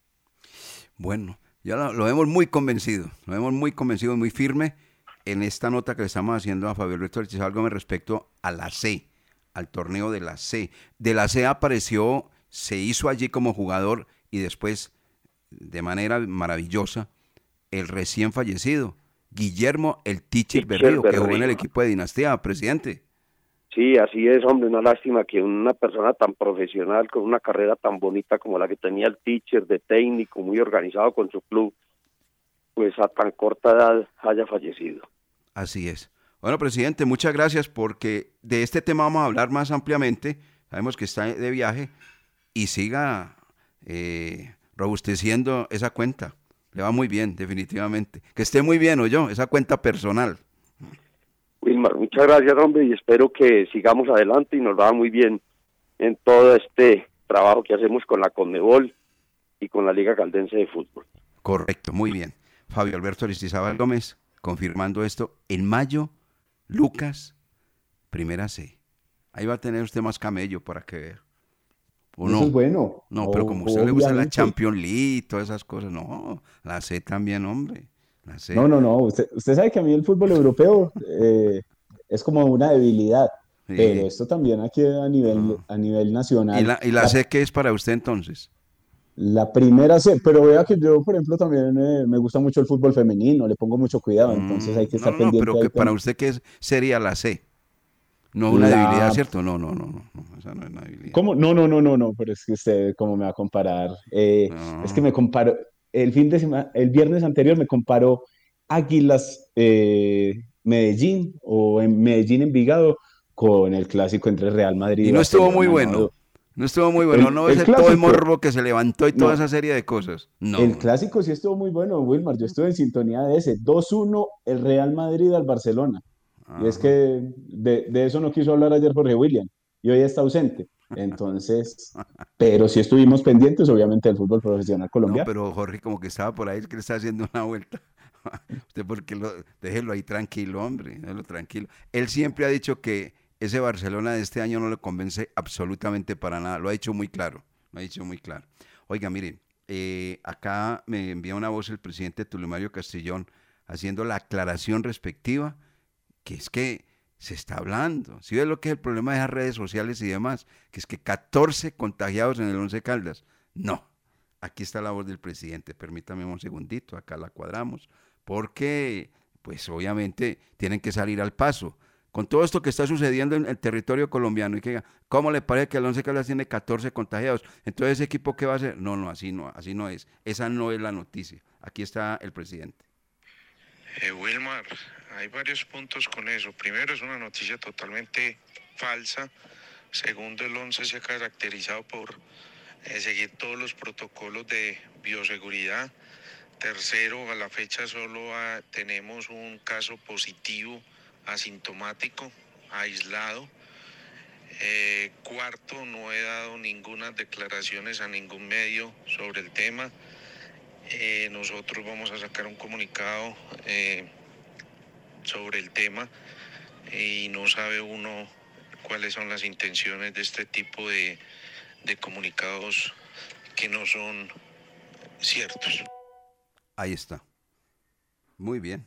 Bueno, ya lo, lo vemos muy convencido, lo vemos muy convencido, muy firme en esta nota que le estamos haciendo a Fabio Aristizábal Gómez respecto a la C, al torneo de la C. De la C apareció, se hizo allí como jugador y después, de manera maravillosa, el recién fallecido, Guillermo el Teacher Teacher Berrío, que jugó en el equipo de Dinastía, presidente. Sí, así es, hombre, una lástima que una persona tan profesional, con una carrera tan bonita como la que tenía el teacher de técnico, muy organizado con su club, pues a tan corta edad haya fallecido. Así es. Bueno, presidente, muchas gracias porque de este tema vamos a hablar más ampliamente. Sabemos que está de viaje y siga eh, robusteciendo esa cuenta. Le va muy bien, definitivamente. Que esté muy bien, o yo, esa cuenta personal. Wilmar, muchas gracias, hombre, y espero que sigamos adelante y nos va muy bien en todo este trabajo que hacemos con la Conmebol y con la Liga Caldense de Fútbol. Correcto, muy bien. Fabio Alberto Aristizábal Gómez, confirmando esto. En mayo, Lucas, primera C. Ahí va a tener usted más camello para que vea. ¿O Eso no? es bueno. No, pero como a usted le gusta la. Champions League y todas esas cosas, no, la C también, hombre. La C. No, no, no. Usted, usted sabe que a mí el fútbol europeo eh, es como una debilidad, Sí. pero esto también aquí a nivel, a nivel nacional. ¿Y la, y la C qué es para usted entonces? La primera C, pero vea que yo, por ejemplo, también eh, me gusta mucho el fútbol femenino, le pongo mucho cuidado, entonces hay que estar Mm, No, no, pendiente. pero que para usted qué sería la C. No una La- debilidad, ¿cierto? No, no, no, no, no, esa no es una debilidad. ¿Cómo? No, no, no, no, no, pero es que usted, ¿cómo me va a comparar? Eh, Es que me comparo, el fin de semana, el viernes anterior me comparó Águilas eh, Medellín o en Medellín Envigado con el clásico entre Real Madrid Y no estuvo muy bueno. No estuvo muy bueno, El- no el ese todo el morbo que se levantó y toda No. esa serie de cosas. No. El clásico sí estuvo muy bueno, Wilmar. Yo estuve en sintonía de ese. 2-1 el Real Madrid al Barcelona. Y es que de, de eso no quiso hablar ayer Jorge William. Y hoy está ausente. Entonces, pero sí estuvimos pendientes, obviamente, del fútbol profesional No, colombiano. pero Jorge como que estaba por ahí, que le está haciendo una vuelta. Usted porque lo, déjelo ahí tranquilo, hombre, déjelo tranquilo. Él siempre ha dicho que ese Barcelona de este año no le convence absolutamente para nada. Lo ha dicho muy claro, lo ha dicho muy claro. Oiga, mire, eh, acá me envía una voz el presidente Tulio Mario Castellón haciendo la aclaración respectiva, que es que se está hablando. Si ves lo que es el problema de las redes sociales y demás, que es que 14 contagiados en el Once Caldas. No, aquí está la voz del presidente. Permítame un segundito, acá la cuadramos, porque, pues obviamente, tienen que salir al paso. Con todo esto que está sucediendo en el territorio colombiano, y que ¿cómo le parece que el Once Caldas tiene 14 contagiados? Entonces, ¿ese equipo qué va a hacer? No, no, así no, así no es. Esa no es la noticia. Aquí está el presidente. Eh, Wilmar, hay varios puntos con eso. Primero, es una noticia totalmente falsa. Segundo, el 11 se ha caracterizado por eh, seguir todos los protocolos de bioseguridad. Tercero, a la fecha solo ah, tenemos un caso positivo, asintomático, aislado. Eh, cuarto, no he dado ninguna declaraciones a ningún medio sobre el tema. Eh, nosotros vamos a sacar un comunicado eh, sobre el tema y no sabe uno cuáles son las intenciones de este tipo de, comunicados que no son ciertos. Ahí está. Muy bien.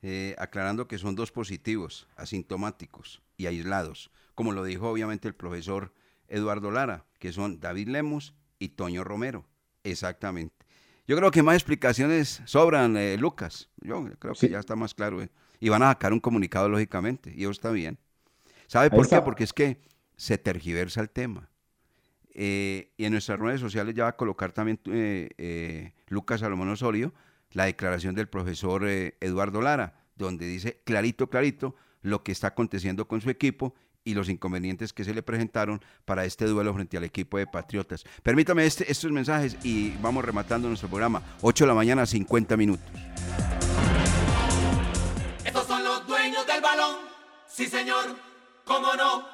Eh, aclarando que son dos positivos, asintomáticos y aislados, como lo dijo obviamente el profesor Eduardo Lara, que son David Lemos y Toño Romero. Exactamente. Yo creo que más explicaciones sobran, eh, Lucas. Yo creo que Sí. ya está más claro. eh. Y van a sacar un comunicado, lógicamente, y eso está bien. ¿Sabe Ahí por qué? Porque es que se tergiversa el tema. Eh, y en nuestras redes sociales ya va a colocar también eh, eh, Lucas Salomón Osorio la declaración del profesor Eduardo Lara, donde dice clarito, clarito lo que está aconteciendo con su equipo y los inconvenientes que se le presentaron para este duelo frente al equipo de Patriotas. Permítame este, estos mensajes y vamos rematando nuestro programa. 8 de la mañana, 50 minutos. Estos son los dueños del balón. Sí, señor. ¿Cómo no?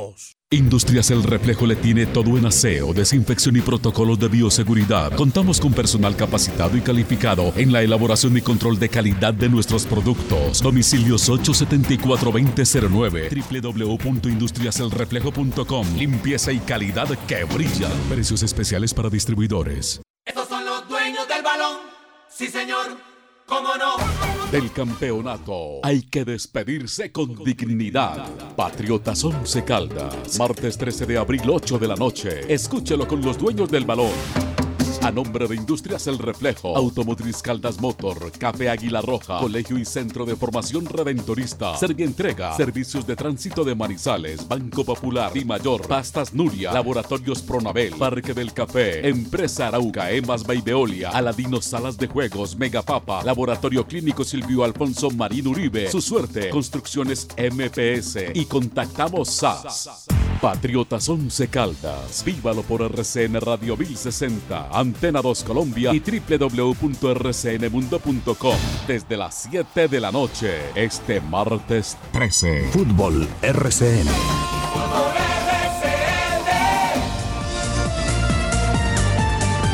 0662. Industrias El Reflejo le tiene todo en aseo, desinfección y protocolos de bioseguridad. Contamos con personal capacitado y calificado en la elaboración y control de calidad de nuestros productos. Domicilios 874-2009, www.industriaselreflejo.com. Limpieza y calidad que brilla. Precios especiales para distribuidores. Estos son los dueños del balón. Sí, señor. ¿Cómo no? Del campeonato hay que despedirse con dignidad. Patriotas 11 Caldas. Martes 13 de abril, 8 de la noche. Escúchelo con los dueños del balón. A nombre de Industrias El Reflejo, Automotriz Caldas Motor, Café Águila Roja, Colegio y Centro de Formación Redentorista, Entrega, Servicios de Tránsito de Manizales, Banco Popular, Di Mayor, Pastas Nuria, Laboratorios Pronabel, Parque del Café, Empresa Arauca, Emas Baideolia, Aladino Salas de Juegos, Megapapa, Laboratorio Clínico Silvio Alfonso Marín Uribe, Su Suerte, Construcciones MPS y Contactamos SAS. Patriotas 11 Caldas. Vívalo por RCN Radio 1060, Antena 2 Colombia y www.rcnmundo.com desde las 7 de la noche este martes 13. Fútbol RCN.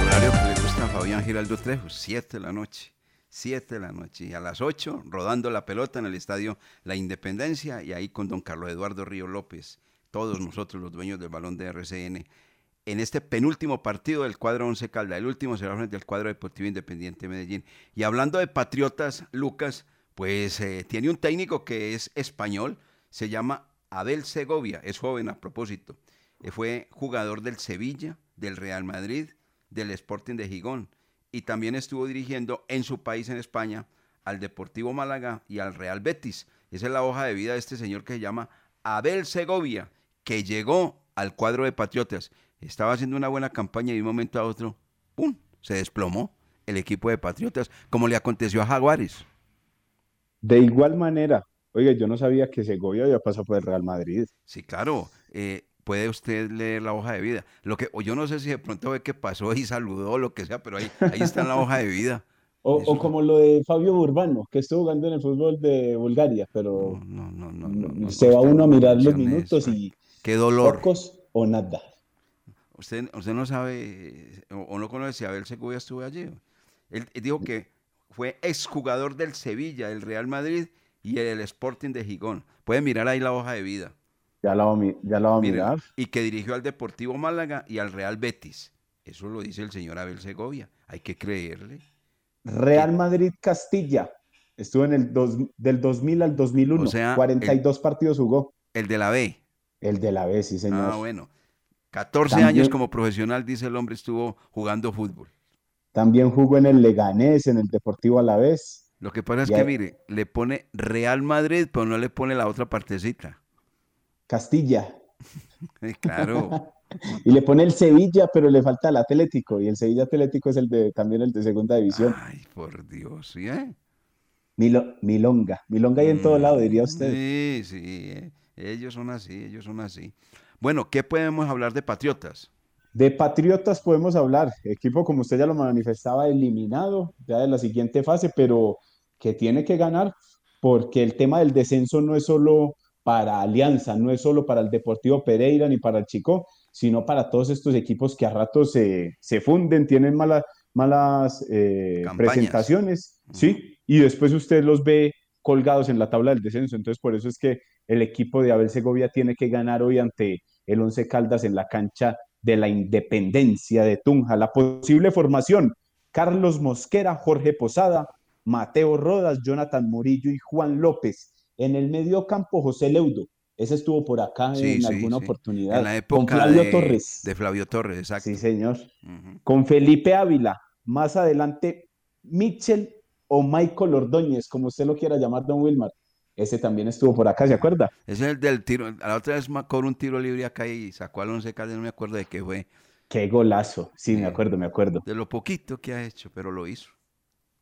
El horario que le gusta a Fabián Giraldo Trejo, 7 de la noche. 7 de la noche. Y a las 8, rodando la pelota en el estadio La Independencia y ahí con don Carlos Eduardo Río López, todos nosotros los dueños del balón de RCN, en este penúltimo partido del cuadro 11 Calda. El último será frente al cuadro Deportivo Independiente de Medellín. Y hablando de patriotas, Lucas, pues eh, tiene un técnico que es español, se llama Abel Segovia, es joven a propósito. eh, fue jugador del Sevilla, del Real Madrid, del Sporting de Gijón y también estuvo dirigiendo en su país, en España, al Deportivo Málaga y al Real Betis. Esa es la hoja de vida de este señor que se llama Abel Segovia, que llegó al cuadro de Patriotas. Estaba haciendo una buena campaña y de un momento a otro, ¡pum!, se desplomó el equipo de Patriotas, como le aconteció a Jaguares. De igual manera, oye, yo no sabía que Segovia había pasado por el Real Madrid. Sí, claro. eh, puede usted leer la hoja de vida. Lo que, o yo no sé si de pronto ve que pasó y saludó o lo que sea, pero ahí, ahí está en la hoja de vida. O, o como lo de Fabio Urbano, que estuvo jugando en el fútbol de Bulgaria, pero se va uno a mirar los minutos y Qué dolor. pocos o nada. Usted, usted no sabe o, o no conoce si Abel Segovia estuvo allí. Él, él dijo que fue exjugador del Sevilla, del Real Madrid y el Sporting de Gijón. Puede mirar ahí la hoja de vida. Ya la a ya la va a mirar. Y que dirigió al Deportivo Málaga y al Real Betis. Eso lo dice el señor Abel Segovia. Hay que creerle. Real Madrid Castilla. Estuvo en el dos- del 2000 al 2001. O sea, 42 partidos jugó. El de la B. El de la B, sí, señor. Ah, bueno. 14 También- años como profesional, dice el hombre, estuvo jugando fútbol. También jugó en el Leganés, en el Deportivo Alavés. Lo que pasa es que, ahí- mire, le pone Real Madrid, pero no le pone la otra partecita. Castilla. Claro. Y le pone el Sevilla, pero le falta el Atlético. Y el Sevilla Atlético es el de también el de segunda división. Ay, por Dios, ¿sí? eh? Milo- Milonga. Milonga hay en todo lado, diría usted. Sí, sí. eh, Ellos son así, ellos son así. Bueno, ¿qué podemos hablar de Patriotas? De Patriotas podemos hablar. Equipo, como usted ya lo manifestaba, eliminado ya de la siguiente fase, pero que tiene que ganar porque el tema del descenso no es solo para Alianza, no es solo para el Deportivo Pereira ni para el Chico, sino para todos estos equipos que a ratos se, se funden, tienen mala- malas eh, presentaciones, ¿sí? Y después usted los ve colgados en la tabla del descenso. Entonces, por eso es que el equipo de Abel Segovia tiene que ganar hoy ante el Once Caldas en la cancha de la Independencia de Tunja. La posible formación, Carlos Mosquera, Jorge Posada, Mateo Rodas, Jonathan Murillo y Juan López. En el medio campo, José Leudo. Ese estuvo por acá Sí, en sí, alguna sí. oportunidad. En la Con época Flavio de, Torres. de Flavio Torres, exacto. Sí, señor. Con Felipe Ávila. Más adelante, Mitchell o Michael Ordóñez, como usted lo quiera llamar, don Wilmar. Ese también estuvo por acá, ¿se acuerda? Ese es el del tiro. A la otra vez me cobró un tiro libre acá y sacó al Once Caldas, no me acuerdo de qué fue. Qué golazo. Sí, me acuerdo, me acuerdo. De lo poquito que ha hecho, pero lo hizo.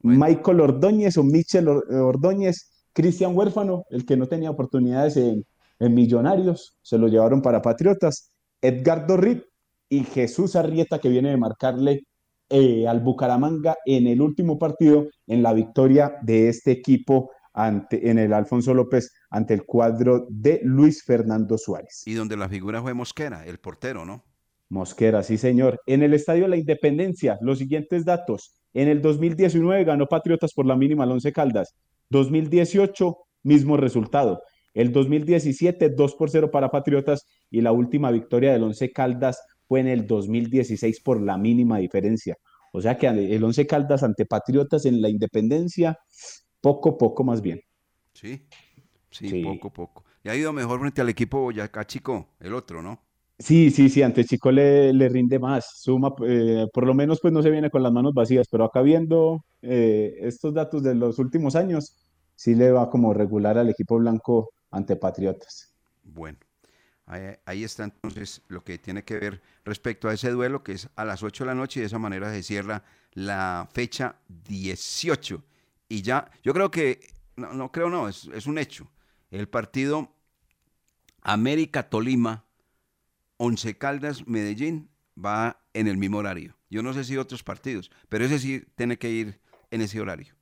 Michael Ordóñez o Michel Or- Ordóñez, Cristian Huérfano, el que no tenía oportunidades en, en Millonarios, se lo llevaron para Patriotas, Edgardo Rip y Jesús Arrieta, que viene de marcarle eh, al Bucaramanga en el último partido, en la victoria de este equipo ante, en el Alfonso López ante el cuadro de Luis Fernando Suárez. Y donde la figura fue Mosquera, el portero, ¿no? Mosquera, sí señor. En el Estadio La Independencia, los siguientes datos. En el 2019 ganó Patriotas por la mínima al Once Caldas. 2018, mismo resultado. El 2017, 2 por 0 para Patriotas y la última victoria del Once Caldas fue en el 2016 por la mínima diferencia. O sea que el Once Caldas ante Patriotas en la Independencia, poco, poco más bien. Sí, sí, Sí. poco, poco. Y ha ido mejor frente al equipo Boyacá Chico, el otro, ¿no? Sí, sí, sí, ante Chico le, le rinde más, suma, eh, por lo menos pues no se viene con las manos vacías, pero acá viendo eh, estos datos de los últimos años, sí le va como regular al equipo blanco ante Patriotas. Bueno, ahí, ahí está entonces lo que tiene que ver respecto a ese duelo que es a las 8 de la noche y de esa manera se cierra la fecha 18. Y ya, yo creo que, no, no creo no, es, es un hecho. El partido América Tolima, Once Caldas Medellín va en el mismo horario. Yo no sé si otros partidos, pero ese sí tiene que ir en ese horario.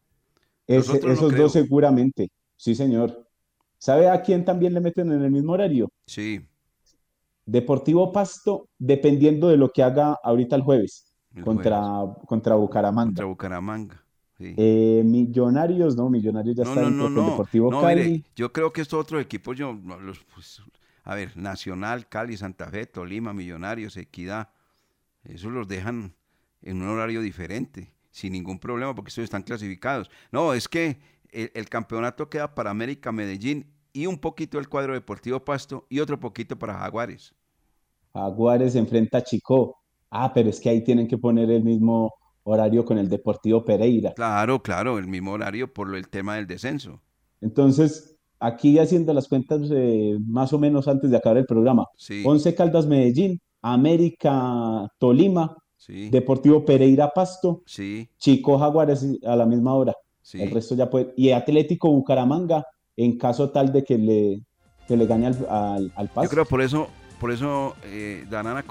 Ese- no esos dos seguramente, sí señor. ¿Sabe a quién también le meten en el mismo horario? Sí, Deportivo Pasto, dependiendo de lo que haga ahorita el jueves El contra, contra Bucaramanga. contra Bucaramanga. Sí. Eh, Millonarios, no, Millonarios ya No, está no, no, no. Deportivo Cali. mire, yo creo que estos otros equipos, yo, los, pues, a ver, Nacional, Cali, Santa Fe, Tolima, Millonarios, Equidad, esos los dejan en un horario diferente, sin ningún problema, porque estos están clasificados. No, es que el, el campeonato queda para América, Medellín y un poquito el cuadro Deportivo Pasto y otro poquito para Jaguares. Jaguares enfrenta a Chico. Ah, pero es que ahí tienen que poner el mismo horario con el Deportivo Pereira. Claro, claro, el mismo horario por el tema del descenso. Entonces, aquí haciendo las cuentas eh, más o menos antes de acabar el programa. Sí. Once Caldas Medellín, América Tolima, Sí. Deportivo Pereira Pasto, Sí, Chico Jaguares a la misma hora. Sí. El resto ya puede. Y Atlético Bucaramanga, en caso tal de que le, que le gane al, al, al yo Pasto. creo por eso, por eso eh, Danana